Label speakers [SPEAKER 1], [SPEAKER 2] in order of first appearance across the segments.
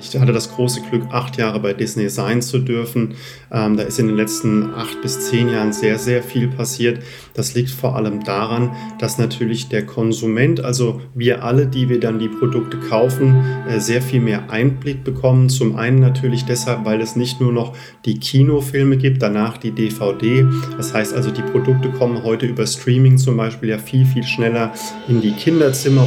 [SPEAKER 1] Ich hatte das große Glück, acht Jahre bei Disney sein zu dürfen. Ähm, da ist in den letzten acht bis zehn Jahren sehr, sehr viel passiert. Das liegt vor allem daran, dass natürlich der Konsument, also wir alle, die wir dann die Produkte kaufen, äh, sehr viel mehr Einblick bekommen. Zum einen natürlich deshalb, weil es nicht nur noch die Kinofilme gibt, danach die DVD. Das heißt also, die Produkte kommen heute über Streaming zum Beispiel ja viel, viel schneller in die Kinderzimmer.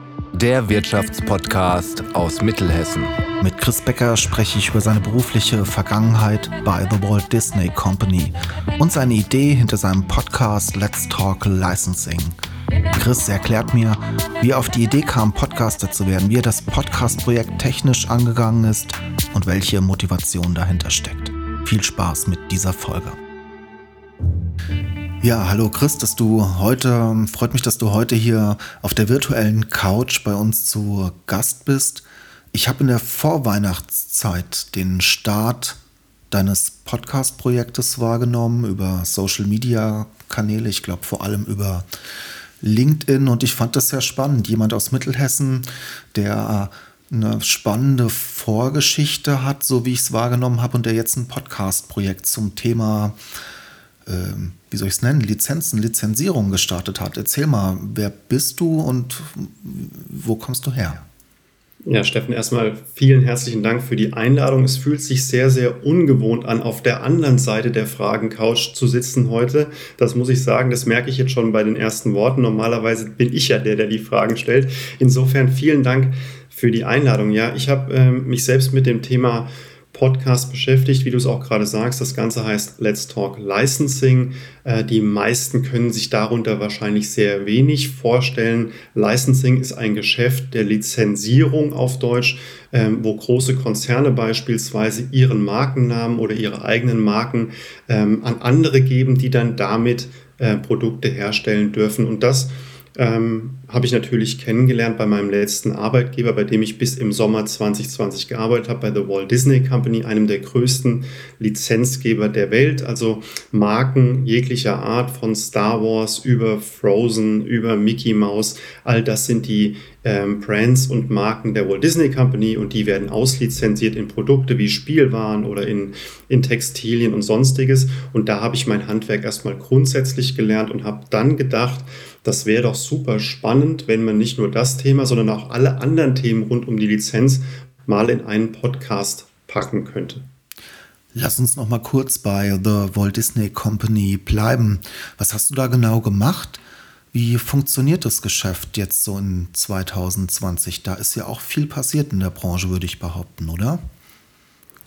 [SPEAKER 2] der Wirtschaftspodcast aus Mittelhessen.
[SPEAKER 3] Mit Chris Becker spreche ich über seine berufliche Vergangenheit bei The Walt Disney Company und seine Idee hinter seinem Podcast Let's Talk Licensing. Chris erklärt mir, wie er auf die Idee kam, Podcaster zu werden, wie er das Podcast-Projekt technisch angegangen ist und welche Motivation dahinter steckt. Viel Spaß mit dieser Folge. Ja, hallo Chris, dass du heute, freut mich, dass du heute hier auf der virtuellen Couch bei uns zu Gast bist. Ich habe in der Vorweihnachtszeit den Start deines Podcast-Projektes wahrgenommen über Social-Media-Kanäle, ich glaube vor allem über LinkedIn und ich fand das sehr spannend. Jemand aus Mittelhessen, der eine spannende Vorgeschichte hat, so wie ich es wahrgenommen habe, und der jetzt ein Podcast-Projekt zum Thema, äh, wie soll ich es nennen, Lizenzen, Lizenzierung gestartet hat. Erzähl mal, wer bist du und wo kommst du her?
[SPEAKER 1] Ja, Steffen, erstmal vielen herzlichen Dank für die Einladung. Es fühlt sich sehr, sehr ungewohnt an, auf der anderen Seite der Fragencouch zu sitzen heute. Das muss ich sagen, das merke ich jetzt schon bei den ersten Worten. Normalerweise bin ich ja der, der die Fragen stellt. Insofern vielen Dank für die Einladung. Ja, ich habe äh, mich selbst mit dem Thema Podcast beschäftigt, wie du es auch gerade sagst. Das Ganze heißt Let's Talk Licensing. Äh, die meisten können sich darunter wahrscheinlich sehr wenig vorstellen. Licensing ist ein Geschäft der Lizenzierung auf Deutsch, ähm, wo große Konzerne beispielsweise ihren Markennamen oder ihre eigenen Marken ähm, an andere geben, die dann damit äh, Produkte herstellen dürfen. Und das ähm, habe ich natürlich kennengelernt bei meinem letzten Arbeitgeber, bei dem ich bis im Sommer 2020 gearbeitet habe, bei The Walt Disney Company, einem der größten Lizenzgeber der Welt. Also Marken jeglicher Art, von Star Wars über Frozen, über Mickey Mouse, all das sind die ähm, Brands und Marken der Walt Disney Company und die werden auslizenziert in Produkte wie Spielwaren oder in, in Textilien und sonstiges. Und da habe ich mein Handwerk erstmal grundsätzlich gelernt und habe dann gedacht, das wäre doch super spannend, wenn man nicht nur das Thema, sondern auch alle anderen Themen rund um die Lizenz mal in einen Podcast packen könnte.
[SPEAKER 3] Lass uns noch mal kurz bei The Walt Disney Company bleiben. Was hast du da genau gemacht? Wie funktioniert das Geschäft jetzt so in 2020? Da ist ja auch viel passiert in der Branche, würde ich behaupten, oder?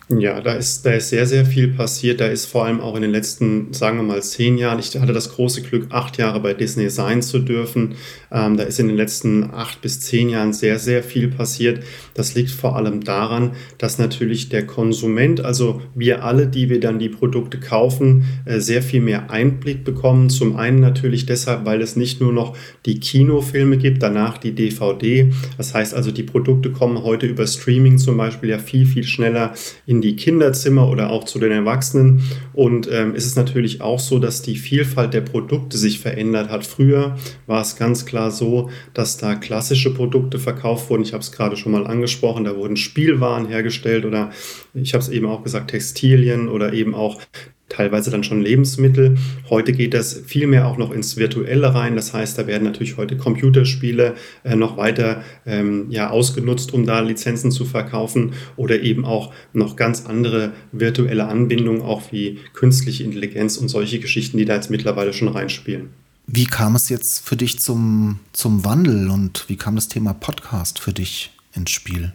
[SPEAKER 1] Ja, da ist, da ist sehr, sehr viel passiert. Da ist vor allem auch in den letzten, sagen wir mal, zehn Jahren, ich hatte das große Glück, acht Jahre bei Disney sein zu dürfen. Ähm, da ist in den letzten acht bis zehn Jahren sehr, sehr viel passiert. Das liegt vor allem daran, dass natürlich der Konsument, also wir alle, die wir dann die Produkte kaufen, äh, sehr viel mehr Einblick bekommen. Zum einen natürlich deshalb, weil es nicht nur noch die Kinofilme gibt, danach die DVD. Das heißt also, die Produkte kommen heute über Streaming zum Beispiel ja viel, viel schneller in in die Kinderzimmer oder auch zu den Erwachsenen. Und ähm, es ist natürlich auch so, dass die Vielfalt der Produkte sich verändert hat. Früher war es ganz klar so, dass da klassische Produkte verkauft wurden. Ich habe es gerade schon mal angesprochen, da wurden Spielwaren hergestellt oder ich habe es eben auch gesagt, Textilien oder eben auch teilweise dann schon Lebensmittel. Heute geht das viel mehr auch noch ins Virtuelle rein. Das heißt, da werden natürlich heute Computerspiele äh, noch weiter ähm, ja, ausgenutzt, um da Lizenzen zu verkaufen oder eben auch noch ganz andere virtuelle Anbindungen, auch wie künstliche Intelligenz und solche Geschichten, die da jetzt mittlerweile schon reinspielen.
[SPEAKER 3] Wie kam es jetzt für dich zum, zum Wandel und wie kam das Thema Podcast für dich ins Spiel?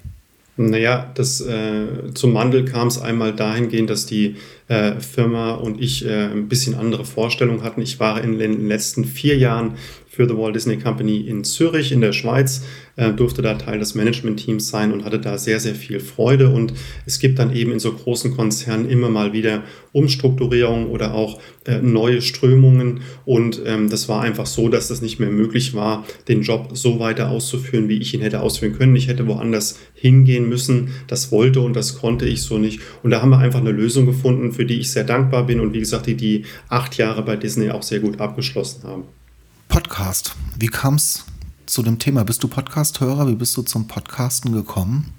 [SPEAKER 1] Naja, das, äh, zum Wandel kam es einmal dahingehend, dass die äh, Firma und ich äh, ein bisschen andere Vorstellungen hatten. Ich war in den letzten vier Jahren für The Walt Disney Company in Zürich in der Schweiz, äh, durfte da Teil des Management-Teams sein und hatte da sehr, sehr viel Freude. Und es gibt dann eben in so großen Konzernen immer mal wieder Umstrukturierungen oder auch äh, neue Strömungen. Und ähm, das war einfach so, dass das nicht mehr möglich war, den Job so weiter auszuführen, wie ich ihn hätte ausführen können. Ich hätte woanders hingehen müssen. Das wollte und das konnte ich so nicht. Und da haben wir einfach eine Lösung gefunden, für die ich sehr dankbar bin und wie gesagt, die die acht Jahre bei Disney auch sehr gut abgeschlossen haben.
[SPEAKER 3] Podcast. Wie kam es zu dem Thema? Bist du Podcast-Hörer? Wie bist du zum Podcasten gekommen?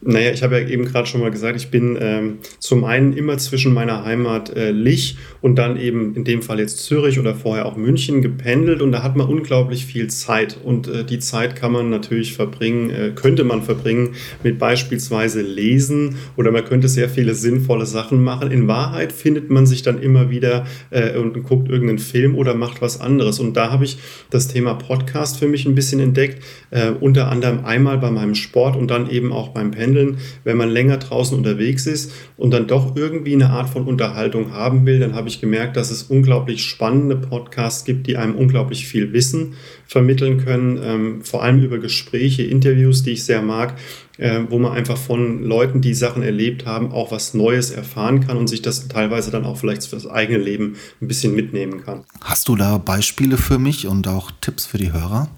[SPEAKER 1] Naja, ich habe ja eben gerade schon mal gesagt, ich bin ähm, zum einen immer zwischen meiner Heimat äh, Lich und dann eben in dem Fall jetzt Zürich oder vorher auch München gependelt und da hat man unglaublich viel Zeit und äh, die Zeit kann man natürlich verbringen, äh, könnte man verbringen mit beispielsweise Lesen oder man könnte sehr viele sinnvolle Sachen machen. In Wahrheit findet man sich dann immer wieder äh, und guckt irgendeinen Film oder macht was anderes und da habe ich das Thema Podcast für mich ein bisschen entdeckt, äh, unter anderem einmal bei meinem Sport und dann eben auch beim Pendeln pendeln. Wenn man länger draußen unterwegs ist und dann doch irgendwie eine Art von Unterhaltung haben will, dann habe ich gemerkt, dass es unglaublich spannende Podcasts gibt, die einem unglaublich viel Wissen vermitteln können, ähm, vor allem über Gespräche, Interviews, die ich sehr mag, äh, wo man einfach von Leuten, die Sachen erlebt haben, auch was Neues erfahren kann und sich das teilweise dann auch vielleicht für das eigene Leben ein bisschen mitnehmen kann.
[SPEAKER 3] Hast du da Beispiele für mich und auch Tipps für die Hörer?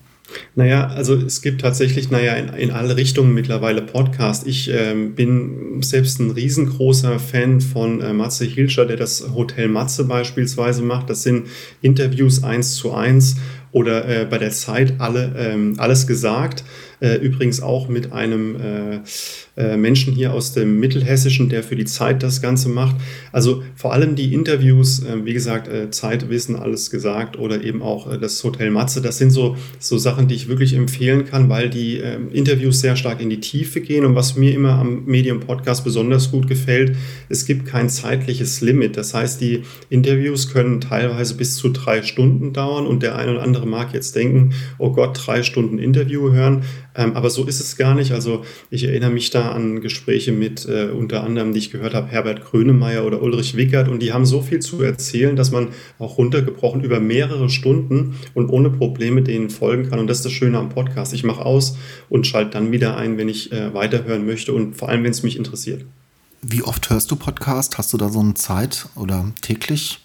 [SPEAKER 1] Naja, also es gibt tatsächlich, naja, in, in alle Richtungen mittlerweile Podcasts. Ich ähm, bin selbst ein riesengroßer Fan von äh, Matze Hilscher, der das Hotel Matze beispielsweise macht. Das sind Interviews eins zu eins oder äh, bei der Zeit alle, ähm, alles gesagt. Äh, übrigens auch mit einem äh, Menschen hier aus dem Mittelhessischen, der für die Zeit das Ganze macht. Also vor allem die Interviews, äh, wie gesagt, äh, Zeit, Wissen, alles gesagt oder eben auch das Hotel Matze, das sind so, so Sachen, die ich wirklich empfehlen kann, weil die ähm, Interviews sehr stark in die Tiefe gehen. Und was mir immer am Medium Podcast besonders gut gefällt, es gibt kein zeitliches Limit. Das heißt, die Interviews können teilweise bis zu drei Stunden dauern und der eine oder andere mag jetzt denken, oh Gott, drei Stunden Interview hören. Ähm, aber so ist es gar nicht. Also ich erinnere mich da an Gespräche mit äh, unter anderem, die ich gehört habe, Herbert Grönemeyer oder Ulrich Wickert und die haben so viel zu erzählen, dass man auch runtergebrochen über mehrere Stunden und ohne Probleme denen folgen kann. Und das ist das Schöne am Podcast. Ich mache aus und schalte dann wieder ein, wenn ich äh, weiterhören möchte und vor allem, wenn es mich interessiert.
[SPEAKER 3] Wie oft hörst du Podcast? Hast du da so eine Zeit oder täglich?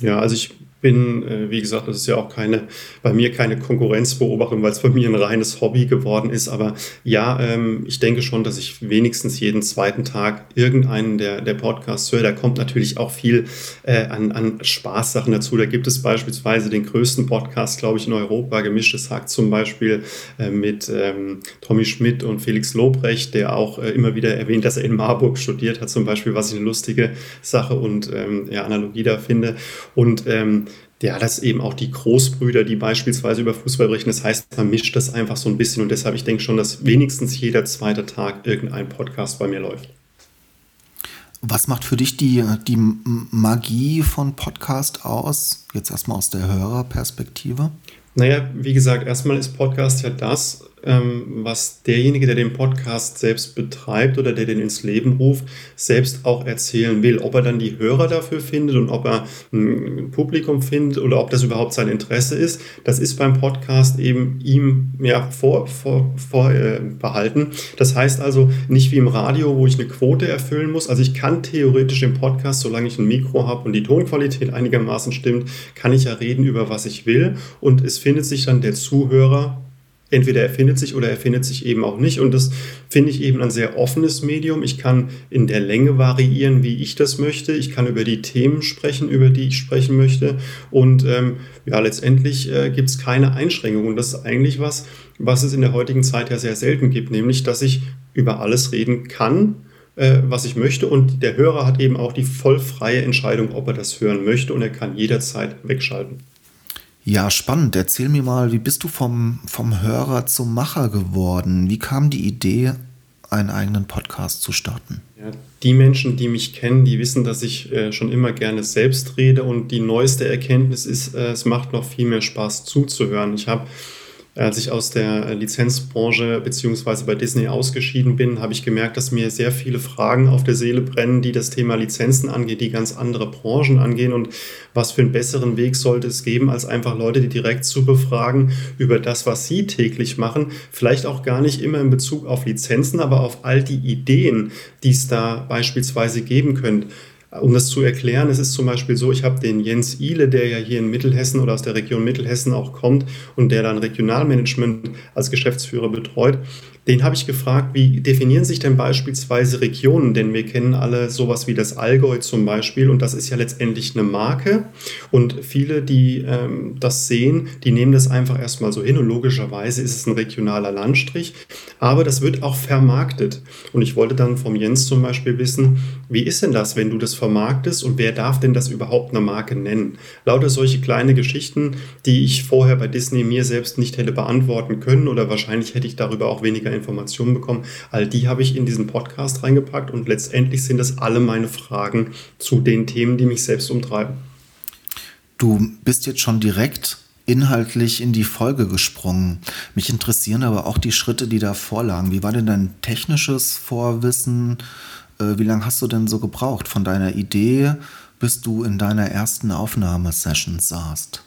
[SPEAKER 1] Ja, also ich bin, äh, wie gesagt, das ist ja auch keine, bei mir keine Konkurrenzbeobachtung, weil es bei mir ein reines Hobby geworden ist. Aber ja, ähm, ich denke schon, dass ich wenigstens jeden zweiten Tag irgendeinen der, der Podcasts höre. Da kommt natürlich auch viel äh, an, an Spaßsachen dazu. Da gibt es beispielsweise den größten Podcast, glaube ich, in Europa, Gemischtes Hack zum Beispiel, äh, mit ähm, Tommy Schmidt und Felix Lobrecht, der auch immer wieder erwähnt, dass er in Marburg studiert hat, zum Beispiel, was ich eine lustige Sache und ähm, ja, Analogie da finde. Und ähm, ja, das eben auch die Großbrüder, die beispielsweise über Fußball berichten. Das heißt, man mischt das einfach so ein bisschen und deshalb, ich denke schon, dass wenigstens jeder zweite Tag irgendein Podcast bei mir läuft.
[SPEAKER 3] Was macht für dich die, die Magie von Podcast aus? Jetzt erstmal aus der Hörerperspektive.
[SPEAKER 1] Naja, wie gesagt, erstmal ist Podcast ja das, was derjenige, der den Podcast selbst betreibt oder der den ins Leben ruft, selbst auch erzählen will. Ob er dann die Hörer dafür findet und ob er ein Publikum findet oder ob das überhaupt sein Interesse ist, das ist beim Podcast eben ihm ja vor, vor, vor äh. Das heißt also nicht wie im Radio, wo ich eine Quote erfüllen muss. Also ich kann theoretisch im Podcast, solange ich ein Mikro habe und die Tonqualität einigermaßen stimmt, kann ich ja reden über was ich will und es findet sich dann der Zuhörer entweder er findet sich oder er findet sich eben auch nicht. Und das finde ich eben ein sehr offenes Medium. Ich kann in der Länge variieren, wie ich das möchte. Ich kann über die Themen sprechen, über die ich sprechen möchte. Und ähm, ja, letztendlich äh, gibt es keine Einschränkungen. Und das ist eigentlich was, was es in der heutigen Zeit ja sehr selten gibt, nämlich dass ich über alles reden kann äh, was ich möchte. Und der Hörer hat eben auch die voll freie Entscheidung, ob er das hören möchte und er kann jederzeit wegschalten.
[SPEAKER 3] Ja, spannend. Erzähl mir mal, wie bist du vom, vom Hörer zum Macher geworden? Wie kam die Idee, einen eigenen Podcast zu starten?
[SPEAKER 1] Ja, die Menschen, die mich kennen, die wissen, dass ich äh, schon immer gerne selbst rede und die neueste Erkenntnis ist, äh, es macht noch viel mehr Spaß zuzuhören. Ich habe Als ich aus der Lizenzbranche beziehungsweise bei Disney ausgeschieden bin, habe ich gemerkt, dass mir sehr viele Fragen auf der Seele brennen, die das Thema Lizenzen angeht, die ganz andere Branchen angehen und was für einen besseren Weg sollte es geben, als einfach Leute, die direkt zu befragen über das, was sie täglich machen, vielleicht auch gar nicht immer in Bezug auf Lizenzen, aber auf all die Ideen, die es da beispielsweise geben könnte. Um das zu erklären, es ist zum Beispiel so, ich habe den Jens Ihle, der ja hier in Mittelhessen oder aus der Region Mittelhessen auch kommt und der dann Regionalmanagement als Geschäftsführer betreut. Den habe ich gefragt, wie definieren sich denn beispielsweise Regionen? Denn wir kennen alle sowas wie das Allgäu zum Beispiel und das ist ja letztendlich eine Marke. Und viele, die ähm, das sehen, die nehmen das einfach erstmal so hin und logischerweise ist es ein regionaler Landstrich. Aber das wird auch vermarktet. Und ich wollte dann vom Jens zum Beispiel wissen, wie ist denn das, wenn du das vermarktest und wer darf denn das überhaupt eine Marke nennen? Lauter solche kleine Geschichten, die ich vorher bei Disney mir selbst nicht hätte beantworten können oder wahrscheinlich hätte ich darüber auch weniger Informationen bekommen. All die habe ich in diesen Podcast reingepackt und letztendlich sind das alle meine Fragen zu den Themen, die mich selbst umtreiben.
[SPEAKER 3] Du bist jetzt schon direkt inhaltlich in die Folge gesprungen. Mich interessieren aber auch die Schritte, die da vorlagen. Wie war denn dein technisches Vorwissen? Äh, wie lange hast du denn so gebraucht von deiner Idee, bis du in deiner ersten Aufnahmesession saßt?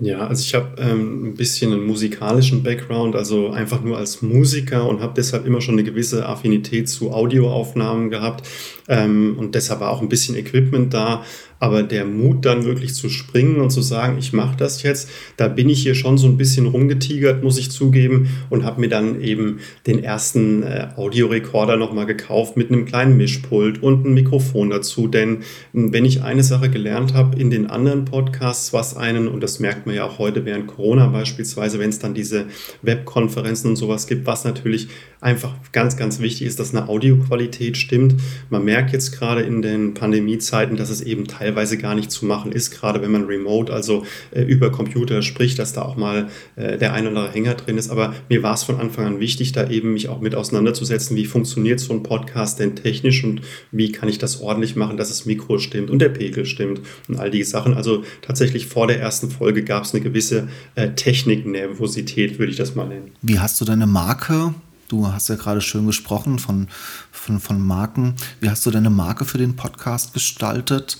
[SPEAKER 1] Ja, also ich habe ähm, ein bisschen einen musikalischen Background, also einfach nur als Musiker und habe deshalb immer schon eine gewisse Affinität zu Audioaufnahmen gehabt ähm, und deshalb war auch ein bisschen Equipment da. Aber der Mut dann wirklich zu springen und zu sagen, ich mache das jetzt, da bin ich hier schon so ein bisschen rumgetigert, muss ich zugeben, und habe mir dann eben den ersten äh, Audiorekorder nochmal gekauft mit einem kleinen Mischpult und einem Mikrofon dazu. Denn hm, wenn ich eine Sache gelernt habe in den anderen Podcasts, was einen, und das merkt man ja auch heute während Corona beispielsweise, wenn es dann diese Webkonferenzen und sowas gibt, was natürlich einfach ganz, ganz wichtig ist, dass eine Audioqualität stimmt. Man merkt jetzt gerade in den Pandemiezeiten, dass es eben teilweise gar nicht zu machen ist, gerade wenn man remote, also äh, über Computer spricht, dass da auch mal äh, der ein oder andere Hänger drin ist. Aber mir war es von Anfang an wichtig, da eben mich auch mit auseinanderzusetzen, wie funktioniert so ein Podcast denn technisch und wie kann ich das ordentlich machen, dass das Mikro stimmt und der Pegel stimmt und all die Sachen. Also tatsächlich vor der ersten Folge gab es eine gewisse äh, Techniknervosität, würde ich das mal nennen.
[SPEAKER 3] Wie hast du deine Marke Du hast ja gerade schön gesprochen von, von, von Marken. Wie hast du deine Marke für den Podcast gestaltet?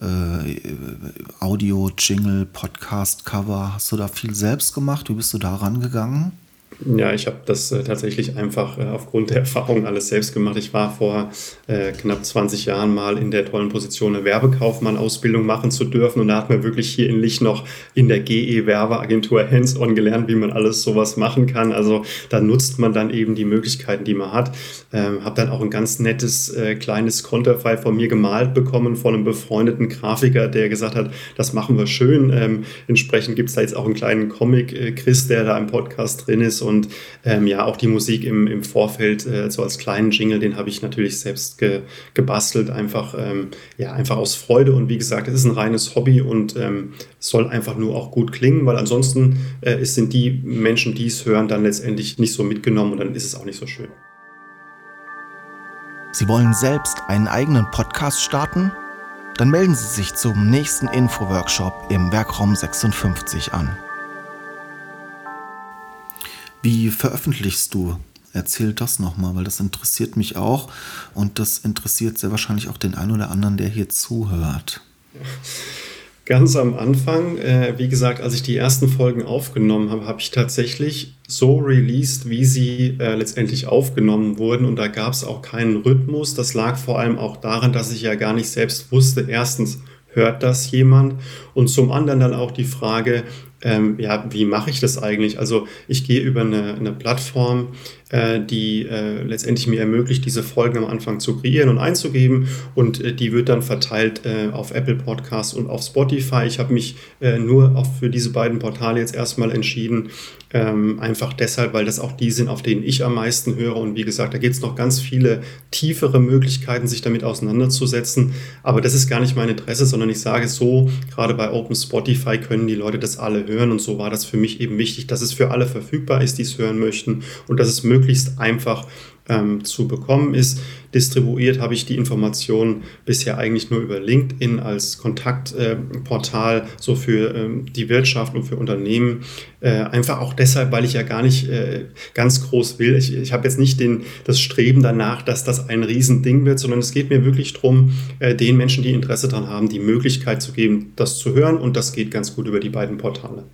[SPEAKER 3] Äh, Audio, Jingle, Podcast, Cover. Hast du da viel selbst gemacht? Wie bist du da rangegangen?
[SPEAKER 1] Ja, ich habe das äh, tatsächlich einfach äh, aufgrund der Erfahrung alles selbst gemacht. Ich war vor äh, knapp 20 Jahren mal in der tollen Position, eine Werbekaufmann-Ausbildung machen zu dürfen. Und da hat man wirklich hier in Lich noch in der GE-Werbeagentur hands-on gelernt, wie man alles sowas machen kann. Also da nutzt man dann eben die Möglichkeiten, die man hat. Ähm, habe dann auch ein ganz nettes äh, kleines Konterfei von mir gemalt bekommen von einem befreundeten Grafiker, der gesagt hat, das machen wir schön. Ähm, entsprechend gibt es da jetzt auch einen kleinen Comic, äh, Chris, der da im Podcast drin ist und ähm, ja, auch die Musik im, im Vorfeld, äh, so als kleinen Jingle, den habe ich natürlich selbst ge, gebastelt, einfach, ähm, ja, einfach aus Freude. Und wie gesagt, es ist ein reines Hobby und ähm, soll einfach nur auch gut klingen, weil ansonsten äh, sind die Menschen, die es hören, dann letztendlich nicht so mitgenommen und dann ist es auch nicht so schön.
[SPEAKER 3] Sie wollen selbst einen eigenen Podcast starten? Dann melden Sie sich zum nächsten Info-Workshop im Werkraum 56 an. Wie veröffentlichst du? Erzähl das nochmal, weil das interessiert mich auch und das interessiert sehr wahrscheinlich auch den einen oder anderen, der hier zuhört.
[SPEAKER 1] Ganz am Anfang, äh, wie gesagt, als ich die ersten Folgen aufgenommen habe, habe ich tatsächlich so released, wie sie äh, letztendlich aufgenommen wurden. Und da gab es auch keinen Rhythmus. Das lag vor allem auch daran, dass ich ja gar nicht selbst wusste, erstens, hört das jemand? Und zum anderen dann auch die Frage, ähm, ja, wie mache ich das eigentlich? Also ich gehe über eine, eine Plattform, die äh, letztendlich mir ermöglicht, diese Folgen am Anfang zu kreieren und einzugeben und äh, die wird dann verteilt äh, auf Apple Podcasts und auf Spotify. Ich habe mich äh, nur auch für diese beiden Portale jetzt erstmal entschieden, ähm, einfach deshalb, weil das auch die sind, auf denen ich am meisten höre. Und wie gesagt, da gibt es noch ganz viele tiefere Möglichkeiten, sich damit auseinanderzusetzen. Aber das ist gar nicht mein Interesse, sondern ich sage so, gerade bei Open Spotify können die Leute das alle hören. Und so war das für mich eben wichtig, dass es für alle verfügbar ist, die es hören möchten und dass es möglichst einfach ähm, zu bekommen ist. Distribuiert habe ich die Informationen bisher eigentlich nur über LinkedIn als Kontaktportal, äh, so für ähm, die Wirtschaft und für Unternehmen. Äh, einfach auch deshalb, weil ich ja gar nicht äh, ganz groß will. Ich, ich habe jetzt nicht den, das Streben danach, dass das ein Riesending wird, sondern es geht mir wirklich darum, äh, den Menschen, die Interesse daran haben, die Möglichkeit zu geben, das zu hören. Und das geht ganz gut über die beiden Portale.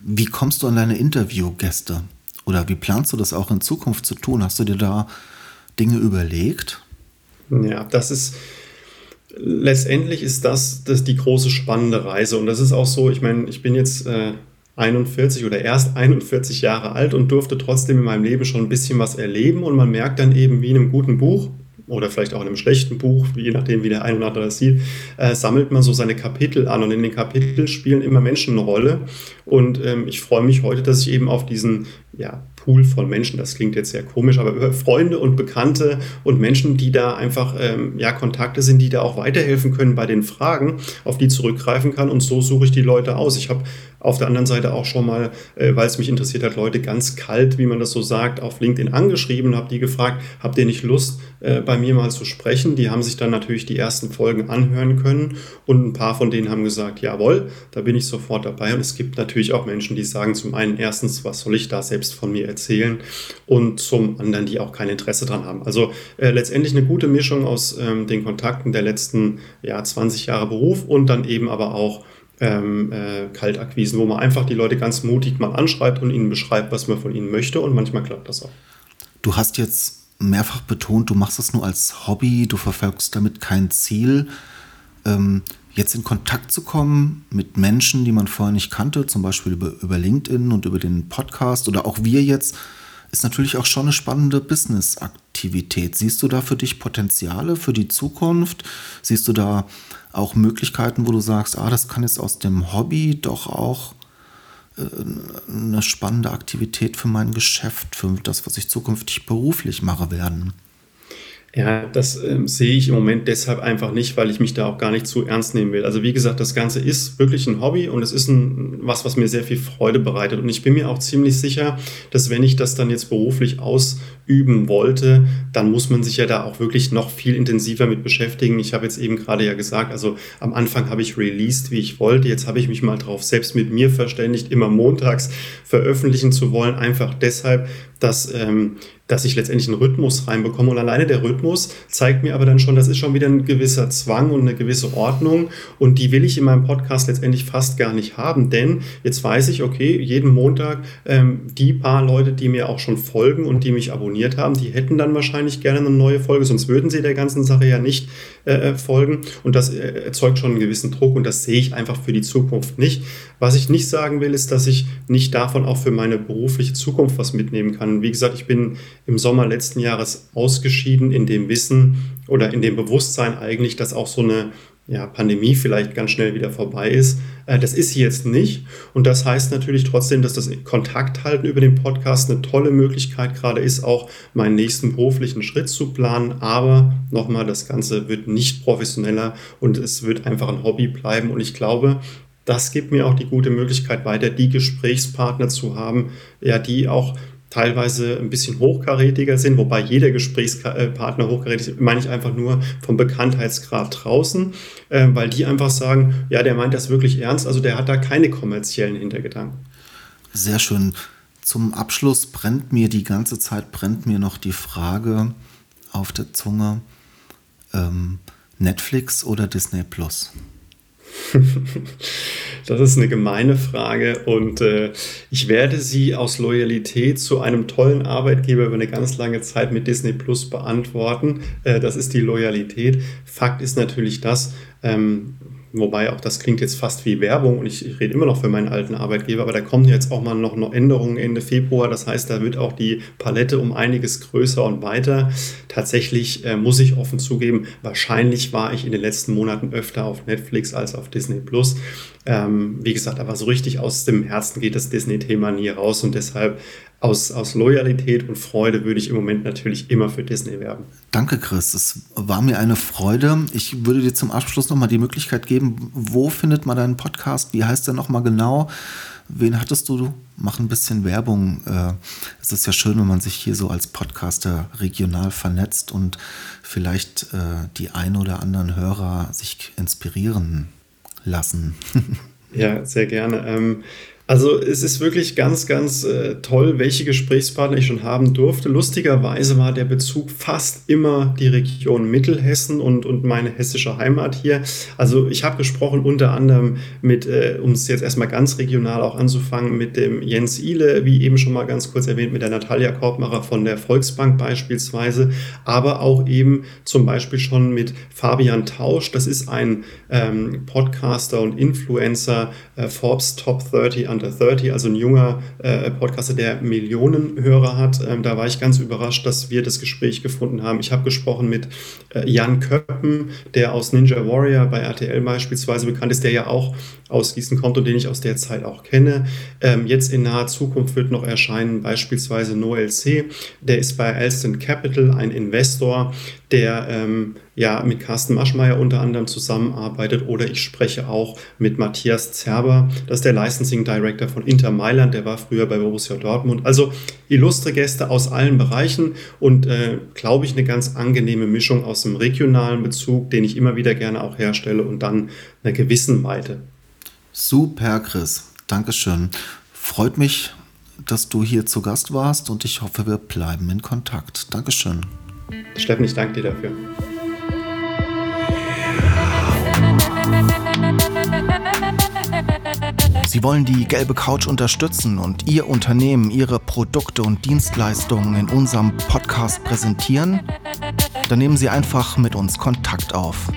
[SPEAKER 3] Wie kommst du an deine Interviewgäste? Oder wie planst du das auch in Zukunft zu tun? Hast du dir da Dinge überlegt?
[SPEAKER 1] Ja, das ist letztendlich ist das, das die große spannende Reise. Und das ist auch so, ich meine, ich bin jetzt äh, 41 oder erst 41 Jahre alt und durfte trotzdem in meinem Leben schon ein bisschen was erleben. Und man merkt dann eben wie in einem guten Buch, oder vielleicht auch in einem schlechten Buch, je nachdem, wie der ein oder andere das sieht, äh, sammelt man so seine Kapitel an und in den Kapiteln spielen immer Menschen eine Rolle. Und ähm, ich freue mich heute, dass ich eben auf diesen ja, Pool von Menschen, das klingt jetzt sehr komisch, aber über Freunde und Bekannte und Menschen, die da einfach ähm, ja, Kontakte sind, die da auch weiterhelfen können bei den Fragen, auf die zurückgreifen kann. Und so suche ich die Leute aus. Ich habe auf der anderen Seite auch schon mal, äh, weil es mich interessiert hat, Leute ganz kalt, wie man das so sagt, auf LinkedIn angeschrieben, habe die gefragt, habt ihr nicht Lust, äh, bei mir mal zu sprechen? Die haben sich dann natürlich die ersten Folgen anhören können und ein paar von denen haben gesagt, jawohl, da bin ich sofort dabei. Und es gibt natürlich auch Menschen, die sagen zum einen erstens, was soll ich da selbst von mir erzählen und zum anderen, die auch kein Interesse dran haben. Also äh, letztendlich eine gute Mischung aus ähm, den Kontakten der letzten ja, 20 Jahre Beruf und dann eben aber auch ähm, äh, Kaltakquisen, wo man einfach die Leute ganz mutig mal anschreibt und ihnen beschreibt, was man von ihnen möchte und manchmal klappt das auch.
[SPEAKER 3] Du hast jetzt mehrfach betont, du machst das nur als Hobby, du verfolgst damit kein Ziel. Ähm, jetzt in Kontakt zu kommen mit Menschen, die man vorher nicht kannte, zum Beispiel über, über LinkedIn und über den Podcast oder auch wir jetzt, ist natürlich auch schon eine spannende Business-Aktivität. Siehst du da für dich Potenziale für die Zukunft? Siehst du da auch Möglichkeiten, wo du sagst, ah, das kann jetzt aus dem Hobby doch auch äh, eine spannende Aktivität für mein Geschäft, für das, was ich zukünftig beruflich mache, werden?
[SPEAKER 1] Ja, das äh, sehe ich im Moment deshalb einfach nicht, weil ich mich da auch gar nicht zu ernst nehmen will. Also wie gesagt, das Ganze ist wirklich ein Hobby und es ist ein, was, was mir sehr viel Freude bereitet. Und ich bin mir auch ziemlich sicher, dass wenn ich das dann jetzt beruflich ausüben wollte, dann muss man sich ja da auch wirklich noch viel intensiver mit beschäftigen. Ich habe jetzt eben gerade ja gesagt, also am Anfang habe ich released, wie ich wollte. Jetzt habe ich mich mal drauf selbst mit mir verständigt, immer montags veröffentlichen zu wollen, einfach deshalb, dass ähm, dass ich letztendlich einen Rhythmus reinbekomme. Und alleine der Rhythmus zeigt mir aber dann schon, das ist schon wieder ein gewisser Zwang und eine gewisse Ordnung. Und die will ich in meinem Podcast letztendlich fast gar nicht haben. Denn jetzt weiß ich, okay, jeden Montag ähm, die paar Leute, die mir auch schon folgen und die mich abonniert haben, die hätten dann wahrscheinlich gerne eine neue Folge, sonst würden sie der ganzen Sache ja nicht äh, äh folgen. Und das äh, erzeugt schon einen gewissen Druck und das sehe ich einfach für die Zukunft nicht. Was ich nicht sagen will, ist, dass ich nicht davon auch für meine berufliche Zukunft was mitnehmen kann. Wie gesagt, ich bin im Sommer letzten Jahres ausgeschieden in dem Wissen oder in dem Bewusstsein eigentlich, dass auch so eine ja, Pandemie vielleicht ganz schnell wieder vorbei ist. Äh, das ist sie jetzt nicht. Und das heißt natürlich trotzdem, dass das Kontakt halten über den Podcast eine tolle Möglichkeit gerade ist, auch meinen nächsten beruflichen Schritt zu planen. Aber nochmal, das Ganze wird nicht professioneller und es wird einfach ein Hobby bleiben. Und ich glaube, das gibt mir auch die gute Möglichkeit, weiter die Gesprächspartner zu haben, ja, die auch teilweise ein bisschen hochkarätiger sind, wobei jeder Gesprächspartner hochkarätig ist, meine ich einfach nur vom Bekanntheitsgrad draußen, äh, weil die einfach sagen, ja, der meint das wirklich ernst, also der hat da keine kommerziellen Hintergedanken.
[SPEAKER 3] Sehr schön. Zum Abschluss brennt mir die ganze Zeit, brennt mir noch die Frage auf der Zunge, ähm, Netflix oder Disney Plus?
[SPEAKER 1] das ist eine gemeine Frage und äh, ich werde sie aus Loyalität zu einem tollen Arbeitgeber über eine ganz lange Zeit mit Disney Plus beantworten. Äh, das ist die Loyalität. Fakt ist natürlich das, ähm, Wobei auch das klingt jetzt fast wie Werbung und ich, ich, rede immer noch für meinen alten Arbeitgeber, aber da kommen jetzt auch mal noch, noch Änderungen Ende Februar. Das heißt, da wird auch die Palette um einiges größer und weiter. Tatsächlich äh, muss ich offen zugeben, wahrscheinlich war ich in den letzten Monaten öfter auf Netflix als auf Disney Plus. Ähm, wie gesagt, aber so richtig aus dem Herzen geht das Disney-Thema nie raus und deshalb aus, aus Loyalität und Freude würde ich im Moment natürlich immer für Disney werben.
[SPEAKER 3] Danke, Chris. Es war mir eine Freude. Ich würde dir zum Abschluss nochmal die Möglichkeit geben, wo findet man deinen Podcast? Wie heißt der nochmal genau? wen hattest du? Mach ein bisschen Werbung. Äh, es ist ja schön, wenn man sich hier so als Podcaster regional vernetzt und vielleicht äh, die ein oder anderen Hörer sich inspirieren lassen.
[SPEAKER 1] ja, sehr gerne. Ähm, also es ist wirklich ganz, ganz äh, toll, welche Gesprächspartner ich schon haben durfte. Lustigerweise war der Bezug fast immer die Region Mittelhessen und, und meine hessische Heimat hier. Also ich habe gesprochen unter anderem mit, äh, um es jetzt erstmal ganz regional auch anzufangen, mit dem Jens Ile, wie eben schon mal ganz kurz erwähnt, mit der Natalia Korbmacher von der Volksbank beispielsweise, aber auch eben zum Beispiel schon mit Fabian Tausch. Das ist ein ähm, Podcaster und Influencer, äh, Forbes Top 30 an Under 30, also ein junger äh, Podcaster, der Millionen Hörer hat. Ähm, da war ich ganz überrascht, dass wir das Gespräch gefunden haben. Ich habe gesprochen mit äh, Jan Köppen, der aus Ninja Warrior bei RTL beispielsweise bekannt ist, der ja auch aus Gießen kommt und den ich aus der Zeit auch kenne. Ähm, jetzt in naher Zukunft wird noch erscheinen beispielsweise Noel C. Der ist bei Alston Capital ein Investor, der ähm, ja mit Carsten Maschmeyer unter anderem zusammenarbeitet oder ich spreche auch mit Matthias Zerber, das ist der Licensing Director von Inter Mailand, der war früher bei Borussia Dortmund. Also illustre Gäste aus allen Bereichen und äh, glaube ich eine ganz angenehme Mischung aus dem regionalen Bezug, den ich immer wieder gerne auch herstelle und dann einer gewissen Weite.
[SPEAKER 3] Super, Chris. Dankeschön. Freut mich, dass du hier zu Gast warst und ich hoffe, wir bleiben in Kontakt. Dankeschön.
[SPEAKER 1] Steffen, ich danke dir dafür.
[SPEAKER 3] Sie wollen die gelbe Couch unterstützen und Ihr Unternehmen, Ihre Produkte und Dienstleistungen in unserem Podcast präsentieren? Dann nehmen Sie einfach mit uns Kontakt auf.